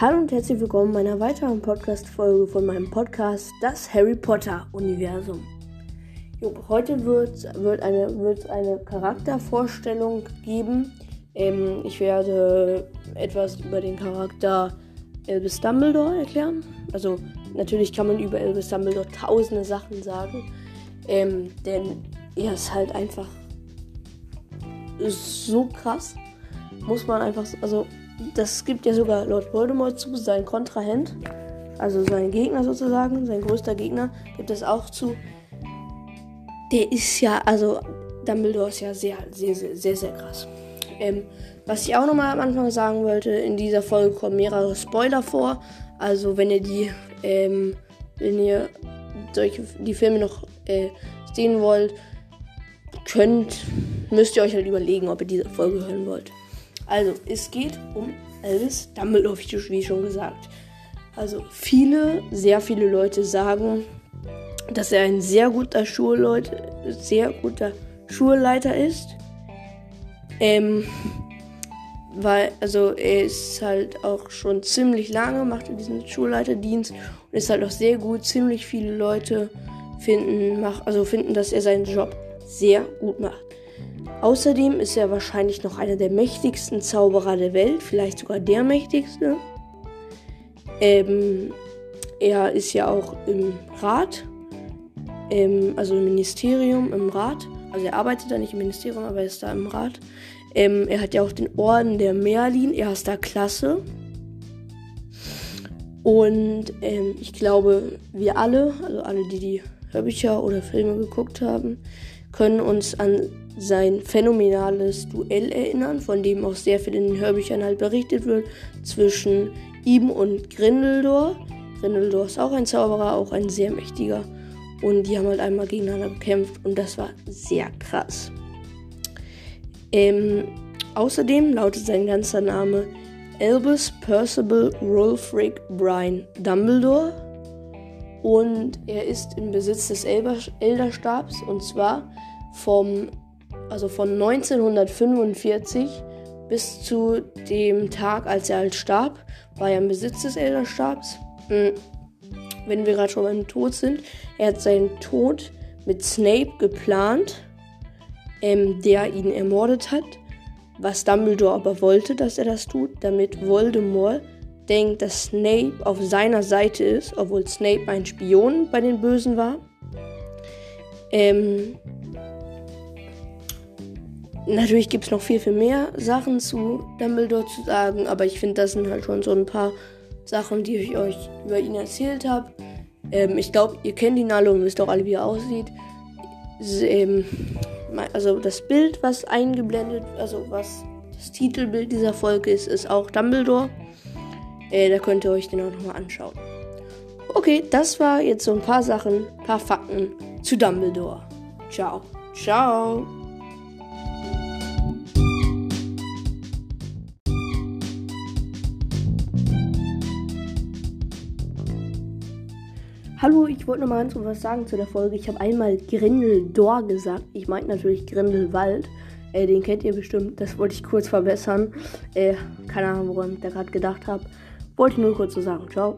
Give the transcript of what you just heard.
Hallo und herzlich willkommen in einer weiteren Podcast-Folge von meinem Podcast Das Harry Potter-Universum. Heute wird, wird, eine, wird eine Charaktervorstellung geben. Ähm, ich werde etwas über den Charakter Albus Dumbledore erklären. Also natürlich kann man über Albus Dumbledore tausende Sachen sagen. Ähm, denn er ist halt einfach so krass. Muss man einfach, also das gibt ja sogar Lord Voldemort zu, sein Kontrahent, also sein Gegner sozusagen, sein größter Gegner, gibt es auch zu. Der ist ja, also Dumbledore ist ja sehr, sehr, sehr, sehr, sehr krass. Ähm, was ich auch nochmal am Anfang sagen wollte, in dieser Folge kommen mehrere Spoiler vor. Also wenn ihr die, ähm, wenn ihr solche, die Filme noch äh, sehen wollt, könnt, müsst ihr euch halt überlegen, ob ihr diese Folge hören wollt. Also, es geht um Elvis Dumbledore, wie schon gesagt. Also, viele, sehr viele Leute sagen, dass er ein sehr guter Schulleute, sehr guter Schulleiter ist. Ähm, weil, also er ist halt auch schon ziemlich lange, macht diesen Schulleiterdienst und ist halt auch sehr gut. Ziemlich viele Leute finden, mach, also finden, dass er seinen Job sehr gut macht. Außerdem ist er wahrscheinlich noch einer der mächtigsten Zauberer der Welt, vielleicht sogar der mächtigste. Ähm, er ist ja auch im Rat, ähm, also im Ministerium, im Rat. Also er arbeitet da nicht im Ministerium, aber er ist da im Rat. Ähm, er hat ja auch den Orden der Merlin, erster Klasse. Und ähm, ich glaube, wir alle, also alle, die die Hörbücher oder Filme geguckt haben, können uns an sein phänomenales Duell erinnern, von dem auch sehr viel in den Hörbüchern halt berichtet wird, zwischen ihm und Grindelor. Grindelor ist auch ein Zauberer, auch ein sehr mächtiger. Und die haben halt einmal gegeneinander gekämpft und das war sehr krass. Ähm, außerdem lautet sein ganzer Name Albus Percival Rolfric Brian Dumbledore. Und er ist im Besitz des Elderstabs und zwar vom also von 1945 bis zu dem Tag, als er halt starb, war er im Besitz des Elderstabs. Hm. Wenn wir gerade schon beim Tod sind, er hat seinen Tod mit Snape geplant, ähm, der ihn ermordet hat. Was Dumbledore aber wollte, dass er das tut, damit Voldemort denkt, dass Snape auf seiner Seite ist, obwohl Snape ein Spion bei den Bösen war. Ähm, Natürlich gibt es noch viel, viel mehr Sachen zu Dumbledore zu sagen, aber ich finde, das sind halt schon so ein paar Sachen, die ich euch über ihn erzählt habe. Ähm, ich glaube, ihr kennt ihn alle und wisst auch alle, wie er aussieht. Ähm, also das Bild, was eingeblendet, also was das Titelbild dieser Folge ist, ist auch Dumbledore. Äh, da könnt ihr euch den auch nochmal anschauen. Okay, das war jetzt so ein paar Sachen, ein paar Fakten zu Dumbledore. Ciao. Ciao. Hallo, ich wollte nochmal ganz was sagen zu der Folge. Ich habe einmal Grindeldor gesagt. Ich meinte natürlich Grindelwald. Äh, den kennt ihr bestimmt. Das wollte ich kurz verbessern. Äh, keine Ahnung, woran ich da gerade gedacht habe. Wollte ich nur kurz so sagen. Ciao.